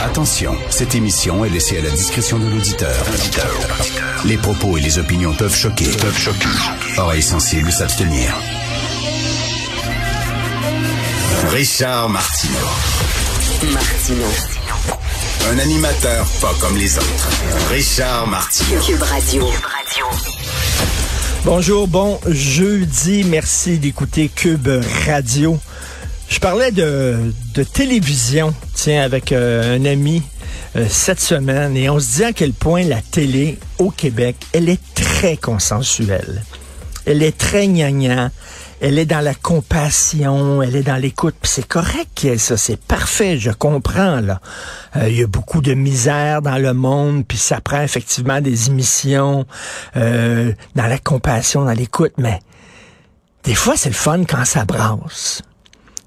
Attention, cette émission est laissée à la discrétion de l'auditeur. Les propos et les opinions peuvent choquer. Peuvent choquer. Oreilles sensibles s'abstenir. Richard Martineau. Martino. Un animateur pas comme les autres. Richard Martineau. Cube Radio. Bonjour, bon jeudi. Merci d'écouter Cube Radio. Je parlais de, de télévision, tiens, avec euh, un ami euh, cette semaine, et on se dit à quel point la télé au Québec, elle est très consensuelle. Elle est très gnangnan. Elle est dans la compassion, elle est dans l'écoute. Puis c'est correct, ça, c'est parfait, je comprends là. Euh, il y a beaucoup de misère dans le monde, puis ça prend effectivement des émissions dans la compassion, dans l'écoute, mais des fois c'est le fun quand ça brasse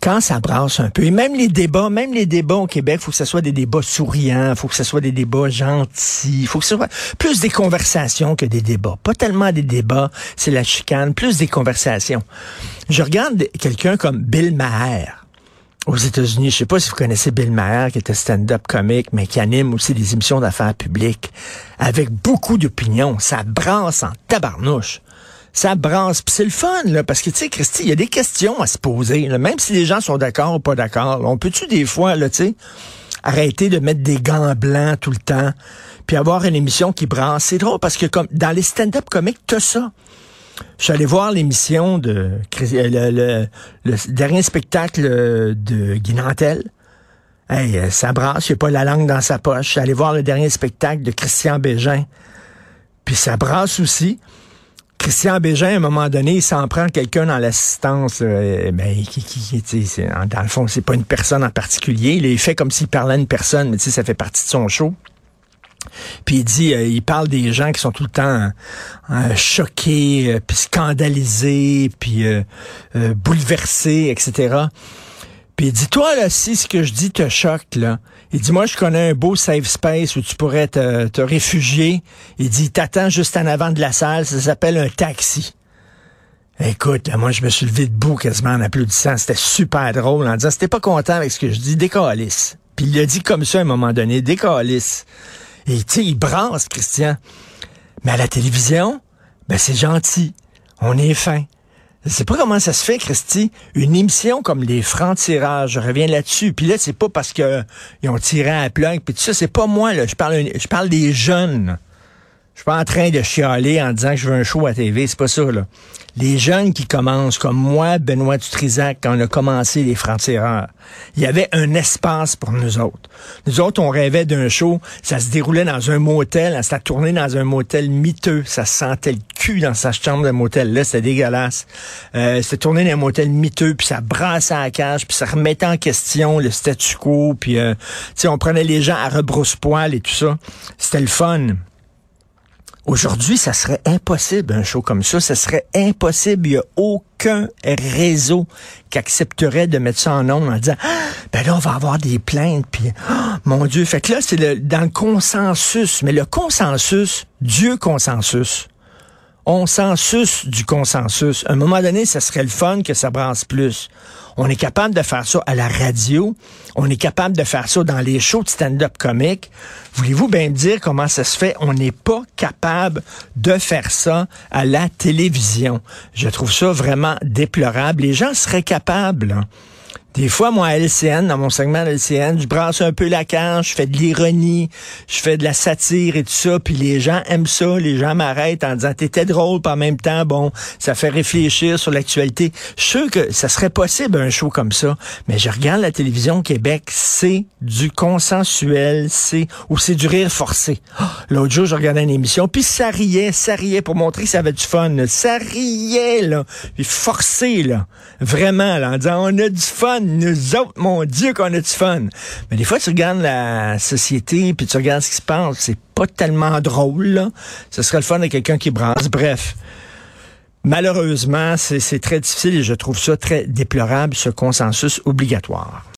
quand ça brasse un peu, et même les débats, même les débats au Québec, faut que ce soit des débats souriants, faut que ce soit des débats gentils, faut que ce soit plus des conversations que des débats. Pas tellement des débats, c'est la chicane, plus des conversations. Je regarde quelqu'un comme Bill Maher aux États-Unis. Je sais pas si vous connaissez Bill Maher, qui était stand-up comique, mais qui anime aussi des émissions d'affaires publiques, avec beaucoup d'opinions. Ça brasse en tabarnouche ça brasse. Puis c'est le fun, là, parce que, tu sais, Christy, il y a des questions à se poser, même si les gens sont d'accord ou pas d'accord. On peut-tu des fois, là, tu sais, arrêter de mettre des gants blancs tout le temps, puis avoir une émission qui brasse? C'est drôle, parce que comme dans les stand-up comiques, t'as ça. Je suis allé voir l'émission de euh, le, dernier spectacle de Guy Nantel. Hey, euh, ça brasse, il a pas la langue dans sa poche. Je suis allé voir le dernier spectacle de Christian Bégin. Puis ça brasse aussi. Christian Bégin, à un moment donné, il s'en prend quelqu'un dans l'assistance, euh, ben, qui, qui, dans le fond, c'est pas une personne en particulier. Il est fait comme s'il parlait à une personne, mais ça fait partie de son show. Puis il dit, euh, il parle des gens qui sont tout le temps euh, choqués, puis scandalisés, puis bouleversés, etc. Puis il dit, toi, là, si ce que je dis te choque, là, il dit, moi, je connais un beau safe space où tu pourrais te, réfugier. Il dit, t'attends juste en avant de la salle, ça s'appelle un taxi. Écoute, moi, je me suis levé debout quasiment en applaudissant. C'était super drôle en disant, c'était pas content avec ce que je dis, décalisse. Puis il l'a dit comme ça à un moment donné, décalisse. Et tu sais, il brasse, Christian. Mais à la télévision, ben c'est gentil. On est fin. Je sais pas comment ça se fait, Christy. Une émission comme les francs-tirages, je reviens là-dessus. Puis là, c'est pas parce que ils ont tiré à la puis tout ça, c'est pas moi, là. Je parle, je parle des jeunes. Je suis pas en train de chialer en disant que je veux un show à TV, c'est pas ça, là. Les jeunes qui commencent, comme moi, Benoît Dutrisac, quand on a commencé les francs-tireurs, il y avait un espace pour nous autres. Nous autres, on rêvait d'un show, ça se déroulait dans un motel, ça tournait dans un motel miteux, ça sentait le cul dans sa chambre de motel, là, c'était dégueulasse. Euh, c'était tourné dans un motel miteux, puis ça brassait à la cage, puis ça remettait en question le statu quo, puis, euh, on prenait les gens à rebrousse-poil et tout ça. C'était le fun. Aujourd'hui, ça serait impossible, un show comme ça. Ça serait impossible. Il n'y a aucun réseau qui accepterait de mettre ça en nombre en disant, ah, ben là, on va avoir des plaintes. Puis, ah, mon Dieu. Fait que là, c'est dans le consensus. Mais le consensus, Dieu consensus on s'en suce du consensus. À un moment donné, ça serait le fun que ça brasse plus. On est capable de faire ça à la radio. On est capable de faire ça dans les shows de stand-up comique. Voulez-vous bien me dire comment ça se fait? On n'est pas capable de faire ça à la télévision. Je trouve ça vraiment déplorable. Les gens seraient capables Des fois, moi, à LCN, dans mon segment de LCN, je brasse un peu la cage, je fais de l'ironie, je fais de la satire et tout ça, puis les gens aiment ça, les gens m'arrêtent en disant t'étais drôle, puis en même temps, bon, ça fait réfléchir sur l'actualité. Je suis sûr que ça serait possible un show comme ça, mais je regarde la télévision au Québec, c'est du consensuel, c'est ou c'est du rire forcé. Oh, L'autre jour, je regardais une émission, puis ça riait, ça riait pour montrer que ça avait du fun. Ça riait, là, puis forcé, là, vraiment, là, en disant on a du fun, nous autres, mon Dieu, qu'on a du fun. Mais des fois, tu regardes la société, puis tu regardes ce qui se passe, c'est pas tellement drôle, là. Ce serait le fun de quelqu'un qui brasse. Bref. Malheureusement, c'est très difficile et je trouve ça très déplorable, ce consensus obligatoire.